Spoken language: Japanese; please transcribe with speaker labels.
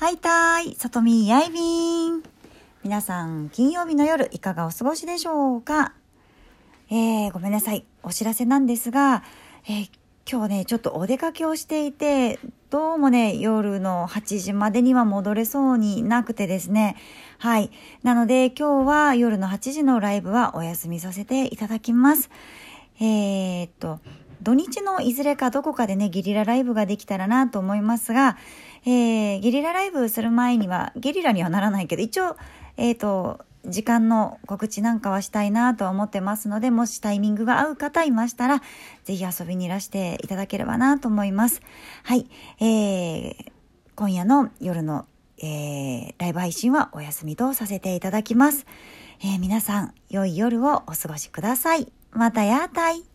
Speaker 1: はいたーい、さとみやいびん。皆さん、金曜日の夜、いかがお過ごしでしょうか？えー、ごめんなさい。お知らせなんですが、えー、今日ね、ちょっとお出かけをしていて、どうもね、夜の8時までには戻れそうになくてですね。はい。なので、今日は夜の8時のライブはお休みさせていただきます。えー、っと、土日のいずれかどこかでね、ゲリラライブができたらなと思いますが、えー、ゲリラライブする前には、ゲリラにはならないけど、一応、えっ、ー、と、時間の告知なんかはしたいなとは思ってますので、もしタイミングが合う方いましたら、ぜひ遊びにいらしていただければなと思います。はい。えー、今夜の夜の、えー、ライブ配信はお休みとさせていただきます。えー、皆さん、良い夜をお過ごしください。またやーたい。